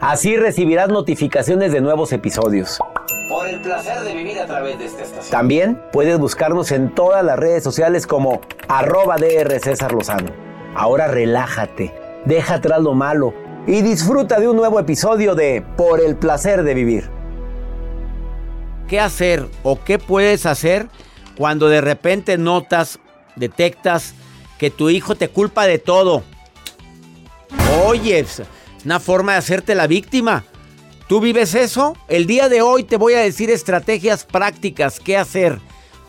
Así recibirás notificaciones de nuevos episodios. Por el placer de vivir a través de esta estación. También puedes buscarnos en todas las redes sociales como arroba DR César Lozano. Ahora relájate, deja atrás lo malo y disfruta de un nuevo episodio de Por el placer de vivir. ¿Qué hacer o qué puedes hacer cuando de repente notas, detectas que tu hijo te culpa de todo? Oye, una forma de hacerte la víctima. ¿Tú vives eso? El día de hoy te voy a decir estrategias prácticas, qué hacer,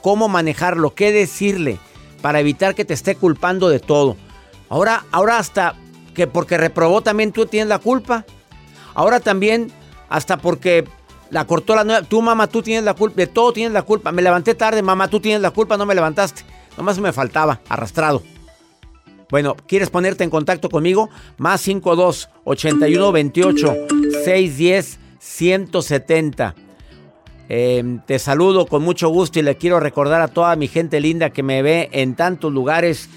cómo manejarlo, qué decirle para evitar que te esté culpando de todo. Ahora, ahora hasta que porque reprobó también tú tienes la culpa. Ahora también hasta porque la cortó la nueva. Tú, mamá, tú tienes la culpa. De todo tienes la culpa. Me levanté tarde, mamá, tú tienes la culpa, no me levantaste. Nomás me faltaba, arrastrado. Bueno, ¿quieres ponerte en contacto conmigo? Más 52 81 28 610 170. Eh, te saludo con mucho gusto y le quiero recordar a toda mi gente linda que me ve en tantos lugares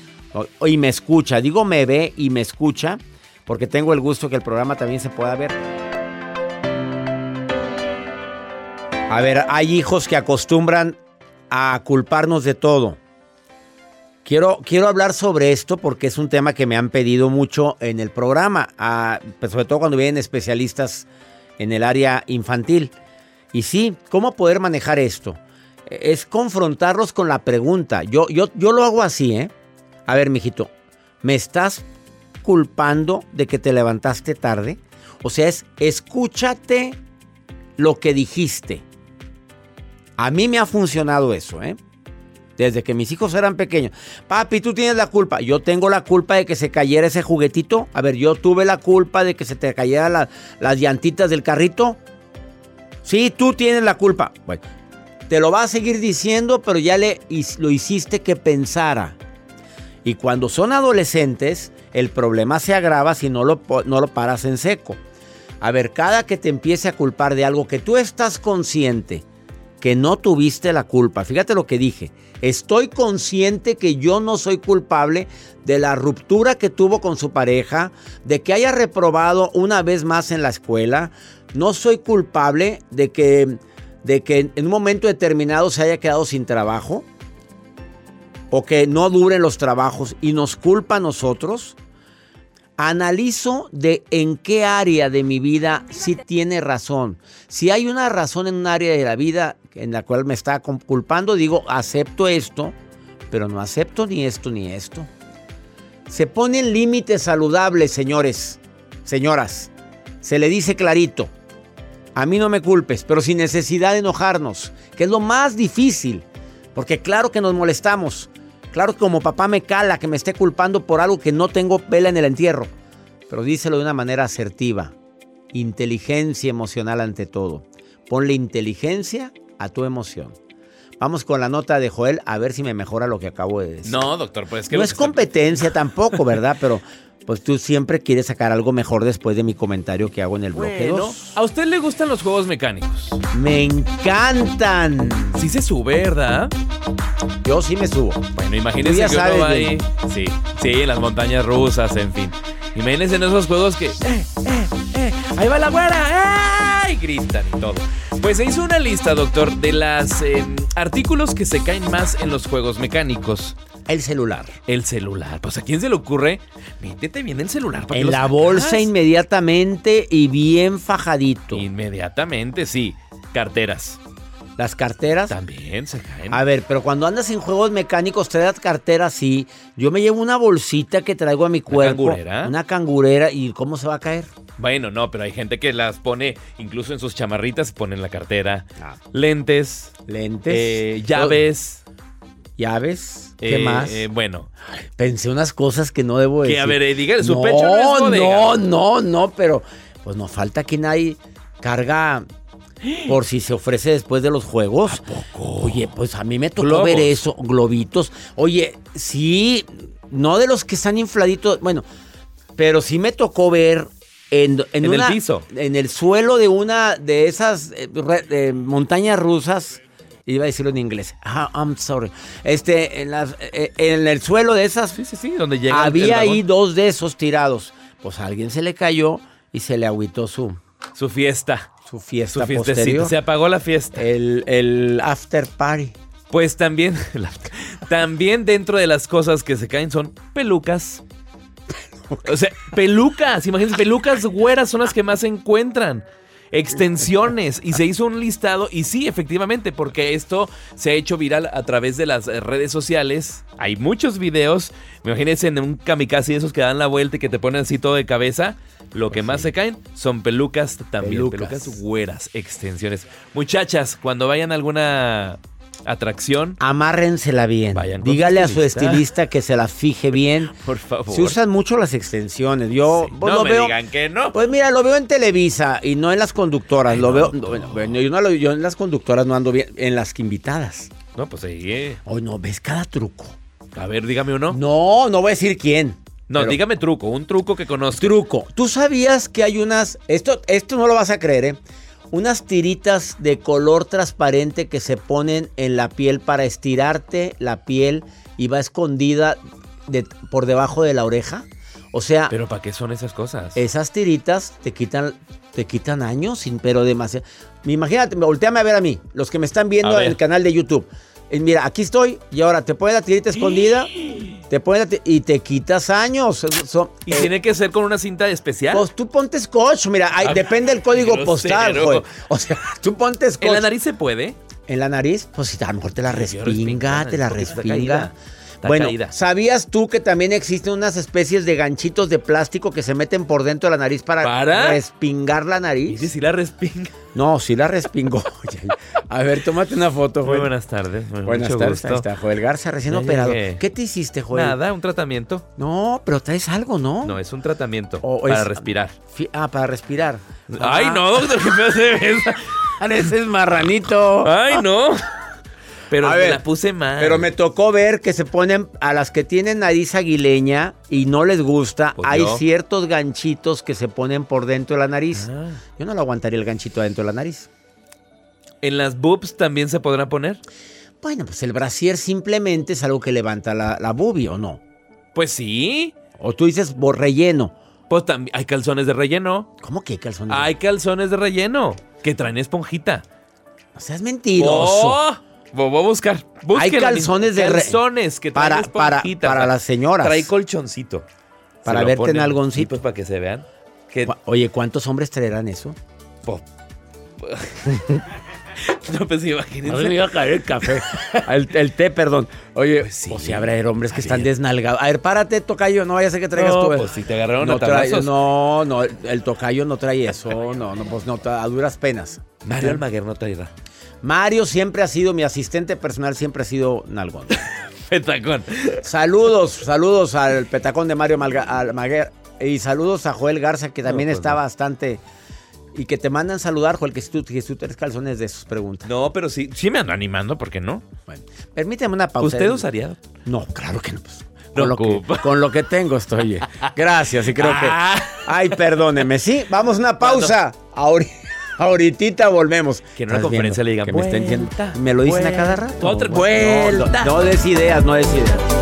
y me escucha. Digo me ve y me escucha porque tengo el gusto que el programa también se pueda ver. A ver, hay hijos que acostumbran a culparnos de todo. Quiero, quiero hablar sobre esto porque es un tema que me han pedido mucho en el programa, pues sobre todo cuando vienen especialistas en el área infantil. Y sí, ¿cómo poder manejar esto? Es confrontarlos con la pregunta. Yo, yo, yo lo hago así, ¿eh? A ver, mijito, ¿me estás culpando de que te levantaste tarde? O sea, es escúchate lo que dijiste. A mí me ha funcionado eso, ¿eh? Desde que mis hijos eran pequeños. Papi, tú tienes la culpa. Yo tengo la culpa de que se cayera ese juguetito. A ver, yo tuve la culpa de que se te cayeran las llantitas del carrito. Sí, tú tienes la culpa. Bueno, te lo va a seguir diciendo, pero ya le, lo hiciste que pensara. Y cuando son adolescentes, el problema se agrava si no lo, no lo paras en seco. A ver, cada que te empiece a culpar de algo que tú estás consciente que no tuviste la culpa, fíjate lo que dije, estoy consciente que yo no soy culpable de la ruptura que tuvo con su pareja, de que haya reprobado una vez más en la escuela, no soy culpable de que, de que en un momento determinado se haya quedado sin trabajo o que no duren los trabajos y nos culpa a nosotros. Analizo de en qué área de mi vida sí tiene razón. Si hay una razón en un área de la vida en la cual me está culpando, digo, acepto esto, pero no acepto ni esto ni esto. Se ponen límites saludables, señores, señoras. Se le dice clarito, a mí no me culpes, pero sin necesidad de enojarnos, que es lo más difícil, porque claro que nos molestamos. Claro como papá me cala que me esté culpando por algo que no tengo vela en el entierro. Pero díselo de una manera asertiva. Inteligencia emocional ante todo. Ponle inteligencia a tu emoción. Vamos con la nota de Joel a ver si me mejora lo que acabo de decir. No, doctor, pues que no es competencia tampoco, ¿verdad? Pero pues tú siempre quieres sacar algo mejor después de mi comentario que hago en el bloque Bueno, 2. ¿a usted le gustan los juegos mecánicos? Me encantan. Sí se sube, ¿verdad? Yo sí me subo. Bueno, imagínense ya que uno va ahí. Sí, sí, en las montañas rusas, en fin. Imagínense en esos juegos que. ¡Eh, eh, eh! ¡Ahí va la güera! ¡Eh! Y gritan y todo. Pues se hizo una lista, doctor, de los artículos que se caen más en los juegos mecánicos. El celular. El celular. Pues a quién se le ocurre, métete bien el celular. ¿para En la bolsa inmediatamente y bien fajadito. Inmediatamente, sí. Carteras. Las carteras. También se caen. A ver, pero cuando andas en juegos mecánicos, te das cartera sí. Yo me llevo una bolsita que traigo a mi cuerpo. cangurera? Una cangurera. ¿Y cómo se va a caer? Bueno, no, pero hay gente que las pone incluso en sus chamarritas, ponen la cartera. Ah. Lentes, Lentes. eh, llaves. Llaves. ¿Qué eh, más? eh, bueno, Pensé unas cosas que no debo decir. que a ver, eh, diga, su no, pecho no es bodega. no, no, no, pero pues nos falta que nadie carga por si se ofrece después de los juegos. Oye, pues a mí me tocó Globos. ver eso, globitos. Oye, sí, no de los que están infladitos, bueno, pero sí me tocó ver en, en En el piso. en el suelo de una de esas eh, re- eh, montañas rusas. Iba a decirlo en inglés. Ah, I'm sorry. Este, en, las, eh, en el suelo de esas Sí, sí, sí, donde llega había ahí dos de esos tirados. Pues a alguien se le cayó y se le agüitó su, su fiesta. su fiesta Su posterior. Se apagó la fiesta. El, el after party. Pues también, también dentro de las cosas que se caen son pelucas. O sea, pelucas, imagínense, pelucas güeras son las que más se encuentran. Extensiones. Y se hizo un listado. Y sí, efectivamente, porque esto se ha hecho viral a través de las redes sociales. Hay muchos videos. Imagínense en un kamikaze de esos que dan la vuelta y que te ponen así todo de cabeza. Lo que más se caen son pelucas también. Pelucas. Pelucas güeras, extensiones. Muchachas, cuando vayan a alguna atracción, Amárrensela bien. Vayan Dígale a su estilista. que se las fije bien. por favor. Se usan mucho las extensiones. Yo Sí, pues, no lo me veo. digan que no. Pues mira, lo veo en Televisa y no en las conductoras. Ay, lo no, veo. no. Bueno, yo, no lo- yo en las conductoras no ando bien. En las que invitadas. No, pues ahí. eh. Hoy no, ves cada truco. A ver, dígame uno. No, no voy a decir quién. No, pero- dígame truco, un truco que conozco. Truco. ¿Tú sabías que hay unas... Esto, esto no lo vas a creer, ¿eh? Unas tiritas de color transparente que se ponen en la piel para estirarte la piel y va escondida de- por debajo de la oreja. O sea, Pero ¿para qué son esas cosas? esas tiritas te quitan, te quitan años, sin- pero demasiado. Imagínate, volteame a ver a mí, los que me están viendo en el canal de YouTube. Eh, Mira, aquí estoy y ahora te pones la tirita escondida, te pones la y te quitas años. Son- ¿Y eh, tiene que ser con una cinta especial? pues tú ponte scotch, mira, hay- Ah, depende del código postal, joder. O sea, tú ponte scotch. ¿En la nariz se puede? En la nariz, pues si a lo mejor te la respinga, te la respinga. Está Bueno, caída. ¿sabías tú que también existen unas especies de ganchitos de plástico que se meten por dentro de la nariz para, ¿Para? respingar la ¿Y nariz? si la respinga? No, sí la respingó. Oye, a ver, tómate una foto, Muy Joel. buenas tardes. muy- Buenas mucho tardes, gusto. ahí está Joel Garza, recién Ya operado. llegué. ¿Qué te hiciste, Joel? Nada, un tratamiento. No, pero traes algo, ¿no? No, es un tratamiento O para es- respirar. Ah, para respirar. Ay, Ah, no, doctor, ¿qué me hace esa? Ese es marranito. Ay, no. Pero A me ver, la puse mal. Pero me tocó ver que se ponen a las que tienen nariz aguileña y no les gusta. Pues hay yo. ciertos ganchitos que se ponen por dentro de la nariz. Ah. Yo no lo aguantaría el ganchito adentro de la nariz. ¿En las boobs también se podrá poner? Bueno, pues el brasier simplemente es algo que levanta la, la boobie, ¿o no? Pues sí. O tú dices por relleno. Pues también hay calzones de relleno. ¿Cómo que hay calzones? Hay calzones de relleno que traen esponjita. No seas mentiroso. Oh, voy a buscar. Búsquenlo, calzones de calzones que para, para, para las señoras. Trae colchoncito. Para verte ponen, nalgoncito. y Pues para que se vean. Que, Oye, ¿cuántos hombres traerán eso? no, pues imagínense. No se me iba a caer el café. el, el té, perdón. Oye, Pues sí. o si habrá hombres que Está están desnalgados. A ver, párate, tocayo, no vaya a ser que traigas No, tú. pues si te agarraron no, a trae- no, no, el, el tocayo no trae eso. No, no, pues no, a duras penas. Mario Almaguer no traerá. Mario siempre ha sido, mi asistente personal siempre ha sido nalgón. Petacón. saludos, saludos al petacón de Mario Malga- Almaguer. Y saludos a Joel Garza, que también pues está no. bastante. Y que te mandan saludar, Joel, que si tú, que si tú tienes calzones de sus preguntas. No, pero sí, sí me ando animando, ¿por qué no? Bueno, permíteme una pausa. ¿Usted usaría? No, claro que no. pues. con, lo que, con lo que tengo estoy bien. Gracias, y creo que. Ah. Ay, perdóneme. Sí, vamos a una pausa. Ahori- Ahorita volvemos. Que en una ¿Estás conferencia viendo le digan, que me está diciendo- "Vuelta, Me lo dicen a cada vuelta". rato. Otra- vuelta. No, no des ideas, no des ideas.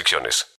restricciones.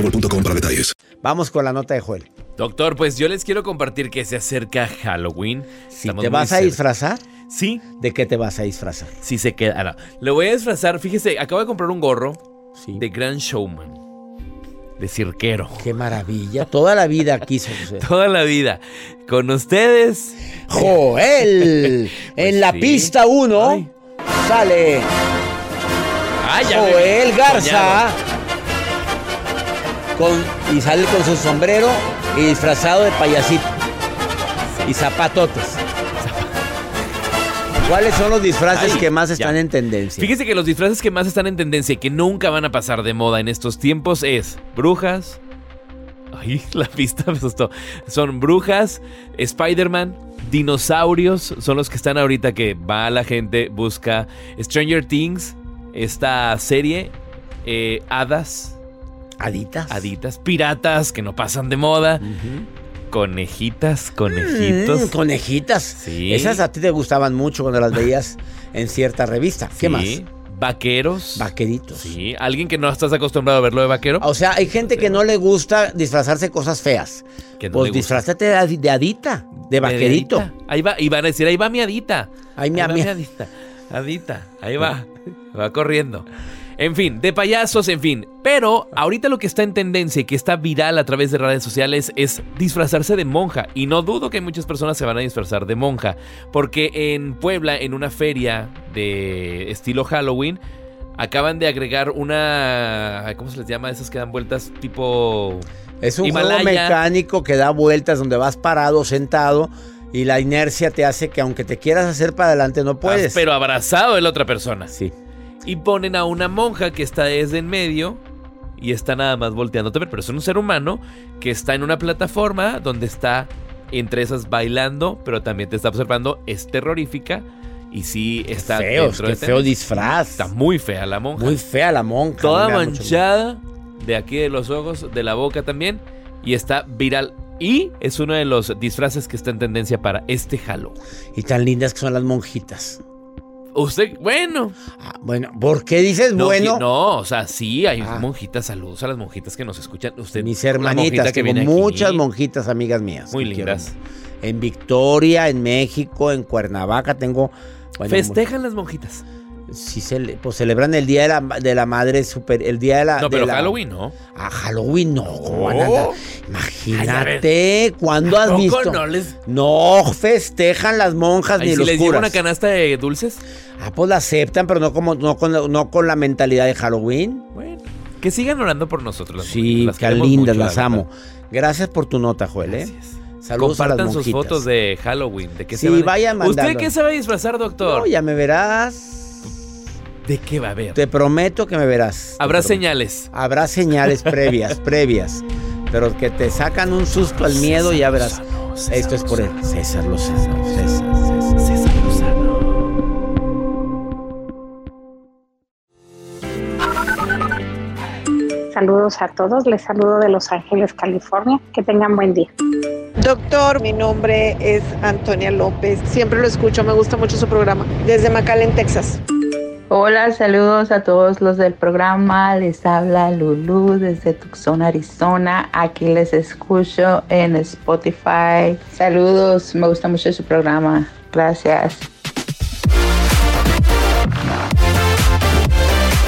boostmobile.com para detalles. Vamos con la nota de Joel. Doctor, pues yo les quiero compartir que se acerca Halloween. Si te vas a disfrazar, Sí, ¿de qué te vas a disfrazar? sí se queda. ah. Le voy a disfrazar. Fíjese, acabo de comprar un gorro de Grand Showman. De cirquero. Qué maravilla. Toda la vida quiso. Toda la vida. Con ustedes. Joel. en la pista 1 Ay. sale ¡Ay, ya me- Joel Garza. Con, y sale con su sombrero y disfrazado de payasito. Y zapatotes. ¿Cuáles son los disfraces Ay, que más ya. están en tendencia? Fíjese que los disfraces que más están en tendencia y que nunca van a pasar de moda en estos tiempos es brujas. Ay, la pista me asustó. Son brujas, Spider-Man, dinosaurios. Son los que están ahorita que va la gente, busca Stranger Things, esta serie, eh, hadas, ¿Aditas? haditas, piratas que no pasan de moda, conejitas, conejitos. Mm, conejitas. Sí. Esas a ti te gustaban mucho cuando las veías en cierta revista. ¿Qué Sí, más? Vaqueros. Vaqueritos. Sí, alguien que no estás acostumbrado a verlo de vaquero. O sea, hay gente que no le gusta disfrazarse cosas feas. Que no pues disfrázate de, adi- de adita, de vaquerito. Adita. Ahí va, y van a decir, ahí va mi adita. Ahí mi va mi adita. Adita, ahí va. Va corriendo. En fin, de payasos, en fin. Pero ahorita lo que está en tendencia y que está viral a través de redes sociales es disfrazarse de monja. Y no dudo que muchas personas se van a disfrazar de monja. Porque en Puebla, en una feria de estilo Halloween, acaban de agregar una... ¿Cómo se les llama? Esas que dan vueltas tipo... Es un Himalaya. juego mecánico que da vueltas donde vas parado, sentado y la inercia te hace que aunque te quieras hacer para adelante no puedes. Pero abrazado de la otra persona. Sí. Y ponen a una monja que está desde en medio y está nada más volteándote a ver. Pero es un ser humano que está en una plataforma donde está entre esas bailando, pero también te está observando. Es terrorífica y sí está feo, dentro qué de feo disfraz. Está muy fea la monja. Muy fea la monja. Toda manchada de aquí de los ojos, de la boca también. Y está viral. Y es uno de los disfraces que está en tendencia para este Halloween. Y tan lindas que son las monjitas. Usted, bueno, Ah, bueno, ¿por qué dices No, bueno? no, o sea, sí, hay Ah. monjitas, saludos a las monjitas que nos escuchan. Usted, Mis hermanitas, que tengo aquí, muchas monjitas amigas mías. Muy quiero lindas. En Victoria, en México, en Cuernavaca tengo... bueno, Festejan las monjitas. Sí, cele- pues celebran el Día de la, de la Madre Super... El Día de la... No, pero la- Halloween, ¿no? Ah, Halloween no, ¿cómo van a andar? Imagínate, ¿cuándo has ¿A poco visto? no les- No festejan las monjas Ahí ni si los les curas. una canasta de dulces. Ah, pues la aceptan, pero no como no con, la- no con la mentalidad de Halloween. Bueno, que sigan orando por nosotros. Las Sí, las qué lindas, mucho, las la amo. Gracias por tu nota, Joel, ¿eh? Gracias. Saludos a las Compartan sus fotos de Halloween. ¿De qué Sí, se van a- vayan mandando. ¿Usted qué se va a disfrazar, doctor? No, ya me verás. ¿De qué va a haber? Te prometo que me verás. Habrá señales. Habrá señales previas, previas. Pero que te sacan un susto al miedo, ya verás. Lozano, César Esto es por él. César Lozano. César, César. César Lozano. Saludos a todos, les saludo de Los Ángeles, California. Que tengan buen día. Doctor, mi nombre es Antonia López. Siempre lo escucho, me gusta mucho su programa. Desde McAllen, Texas. Hola, saludos a todos los del programa. Les habla Lulu desde Tucson, Arizona. Aquí les escucho en Spotify. Saludos, me gusta mucho su programa. Gracias.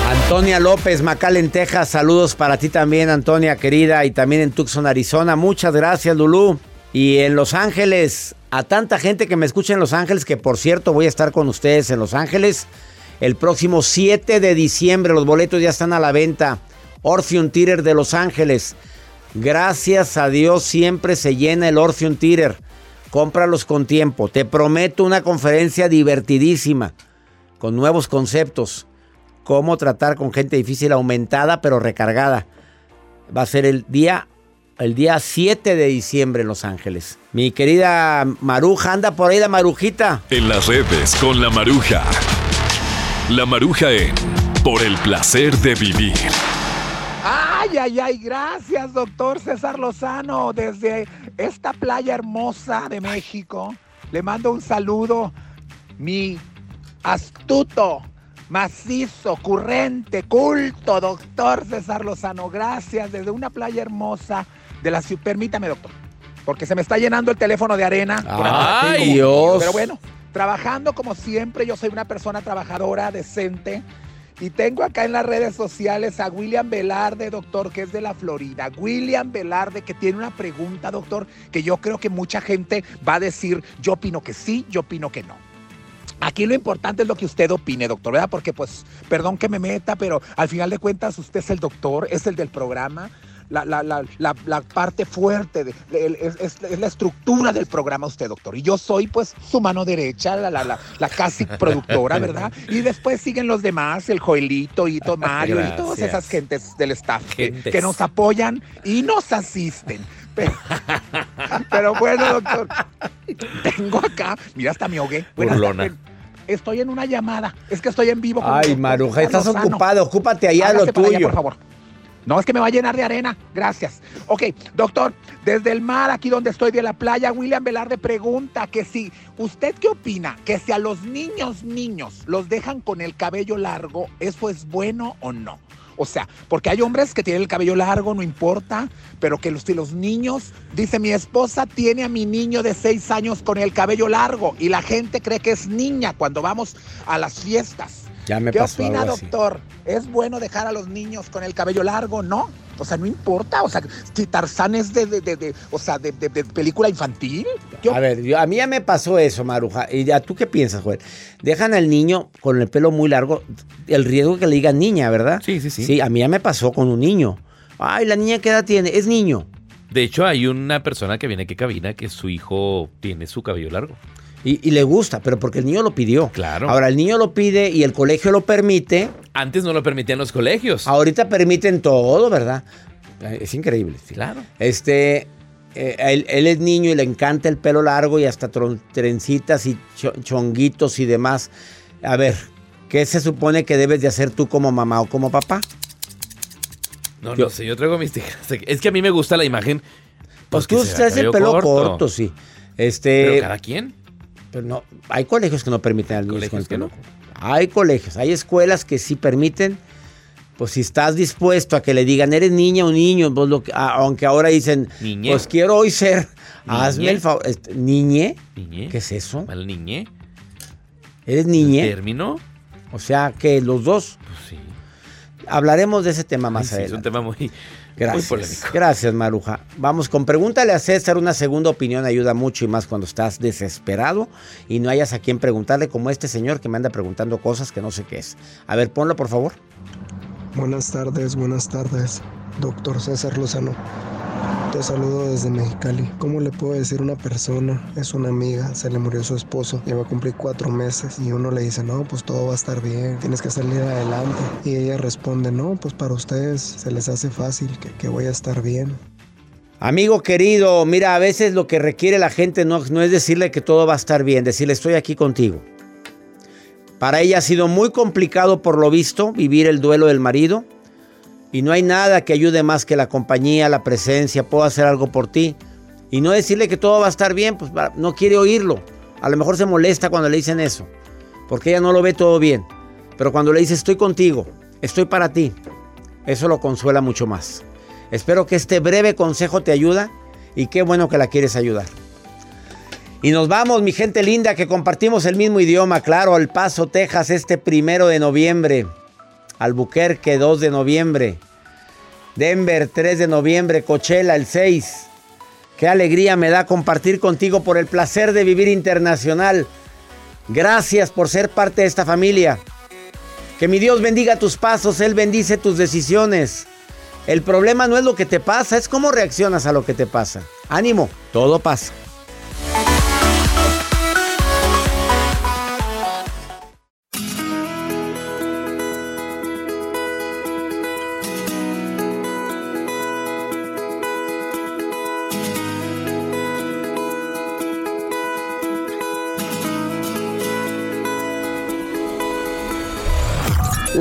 Antonia López, Macal en Texas, saludos para ti también, Antonia querida, y también en Tucson, Arizona. Muchas gracias, Lulú. Y en Los Ángeles, a tanta gente que me escucha en Los Ángeles, que por cierto voy a estar con ustedes en Los Ángeles el próximo 7 de diciembre. Los boletos ya están a la venta. Orpheum Theater de Los Ángeles. Gracias a Dios siempre se llena el Orpheum Theater. Cómpralos con tiempo. Te prometo una conferencia divertidísima con nuevos conceptos. Cómo tratar con gente difícil aumentada pero recargada. Va a ser el día el día 7 de diciembre en Los Ángeles. Mi querida Maruja, anda por ahí la Marujita. En las redes con la Maruja. La Maruja en Por el placer de vivir. Ay, ay, ay, gracias, doctor César Lozano, desde esta playa hermosa de México. Le mando un saludo, mi astuto, macizo, currente, culto, doctor César Lozano. Gracias, desde una playa hermosa de la ciudad. Permítame, doctor, porque se me está llenando el teléfono de arena. Ay, Dios. Pero bueno, trabajando como siempre, yo soy una persona trabajadora, decente. Y tengo acá en las redes sociales a William Velarde, doctor, que es de la Florida. William Velarde, que tiene una pregunta, doctor, que yo creo que mucha gente va a decir, yo opino que sí, yo opino que no. Aquí lo importante es lo que usted opine, doctor, ¿verdad? Porque pues, perdón que me meta, pero al final de cuentas usted es el doctor, es el del programa la, la, la, la, parte fuerte, de, es, es, la estructura del programa usted, doctor. Y yo soy pues su mano derecha, la, la, la, casi productora, ¿verdad? Y después siguen los demás, el Joelito y Mario y todas esas gentes del staff que, que, nos apoyan y nos asisten. Pero, pero, bueno, doctor, tengo acá, mira, hasta me ahogué. Estoy en una llamada. Es que estoy en vivo. Ay, Maruja, estás ocupado. Ocúpate allá lo tuyo. por favor. No es que me va a llenar de arena. Gracias. Ok, doctor, desde el mar, aquí donde estoy de la playa, William Velarde pregunta que si, ¿usted qué opina? Que si a los niños, niños, los dejan con el cabello largo, ¿eso es bueno o no? O sea, porque hay hombres que tienen el cabello largo, no importa, pero que los, los niños, dice mi esposa, tiene a mi niño de seis años con el cabello largo y la gente cree que es niña cuando vamos a las fiestas. ¿Qué opina, doctor? ¿Es bueno dejar a los niños con el cabello largo? No. O sea, no importa. O sea, si Tarzán es de, de, o sea, de, película infantil. A ver, a mí ya me pasó eso, Maruja. ¿Y a tú qué piensas, Joel? Dejan al niño con el pelo muy largo, el riesgo que le digan niña, ¿verdad? Sí, sí, sí. Sí, a mí ya me pasó con un niño. Ay, la niña qué edad tiene? Es niño. De hecho, hay una persona que viene aquí cabina que su hijo tiene su cabello largo. Y, le gusta, pero porque el niño lo pidió. Claro. Ahora, el niño lo pide y el colegio lo permite. Antes no lo permitían los colegios. Ahorita permiten todo, ¿verdad? Es increíble. Claro. Este, eh, él, es niño y le encanta el pelo largo y hasta trencitas y chonguitos y demás. A ver, ¿qué se supone que debes de hacer tú como mamá o como papá? No, no sé, yo traigo mis tijeras. Es que a mí me gusta la imagen. Pues, tú traes el pelo corto. sí. Este, Pero cada quien. Pero no, hay colegios que no permiten al niño con el pelo. Hay colegios, hay escuelas que sí permiten. Pues si estás dispuesto a que le digan, eres niña o niño, pues lo aunque ahora dicen, pues quiero hoy ser, hazme el favor. Este, ¿Niñe? ¿Niñe? ¿Qué es eso? ¿Mal niñe? ¿Eres niñe? ¿Término? O sea, que los dos. Pues sí. Hablaremos de ese tema más adelante. Es un tema muy, Gracias. Gracias, Maruja. Vamos con pregúntale a César. Una segunda opinión ayuda mucho y más cuando estás desesperado y no hayas a quien preguntarle, como este señor que me anda preguntando cosas que no sé qué es. A ver, ponlo, por favor. Buenas tardes, buenas tardes, doctor César Lozano. Te saludo desde Mexicali. ¿Cómo le puedo decir a una persona? Es una amiga, se le murió su esposo, lleva a cumplir cuatro meses y uno le dice, no, pues todo va a estar bien, tienes que salir adelante. Y ella responde, no, pues para ustedes se les hace fácil, que, que voy a estar bien. Amigo querido, mira, a veces lo que requiere la gente no, no es decirle que todo va a estar bien, decirle estoy aquí contigo. Para ella ha sido muy complicado por lo visto vivir el duelo del marido. Y no hay nada que ayude más que la compañía, la presencia, puedo hacer algo por ti. Y no decirle que todo va a estar bien, pues no quiere oírlo. A lo mejor se molesta cuando le dicen eso, porque ella no lo ve todo bien. Pero cuando le dices estoy contigo, estoy para ti, eso lo consuela mucho más. Espero que este breve consejo te ayuda y qué bueno que la quieres ayudar. Y nos vamos, mi gente linda, que compartimos el mismo idioma, claro, El Paso, Texas, este primero de noviembre. Albuquerque, 2 de noviembre. Denver, 3 de noviembre. Coachella, el 6. Qué alegría me da compartir contigo por el placer de vivir internacional. Gracias por ser parte de esta familia. Que mi Dios bendiga tus pasos, Él bendice tus decisiones. El problema no es lo que te pasa, es cómo reaccionas a lo que te pasa. Ánimo, todo pasa.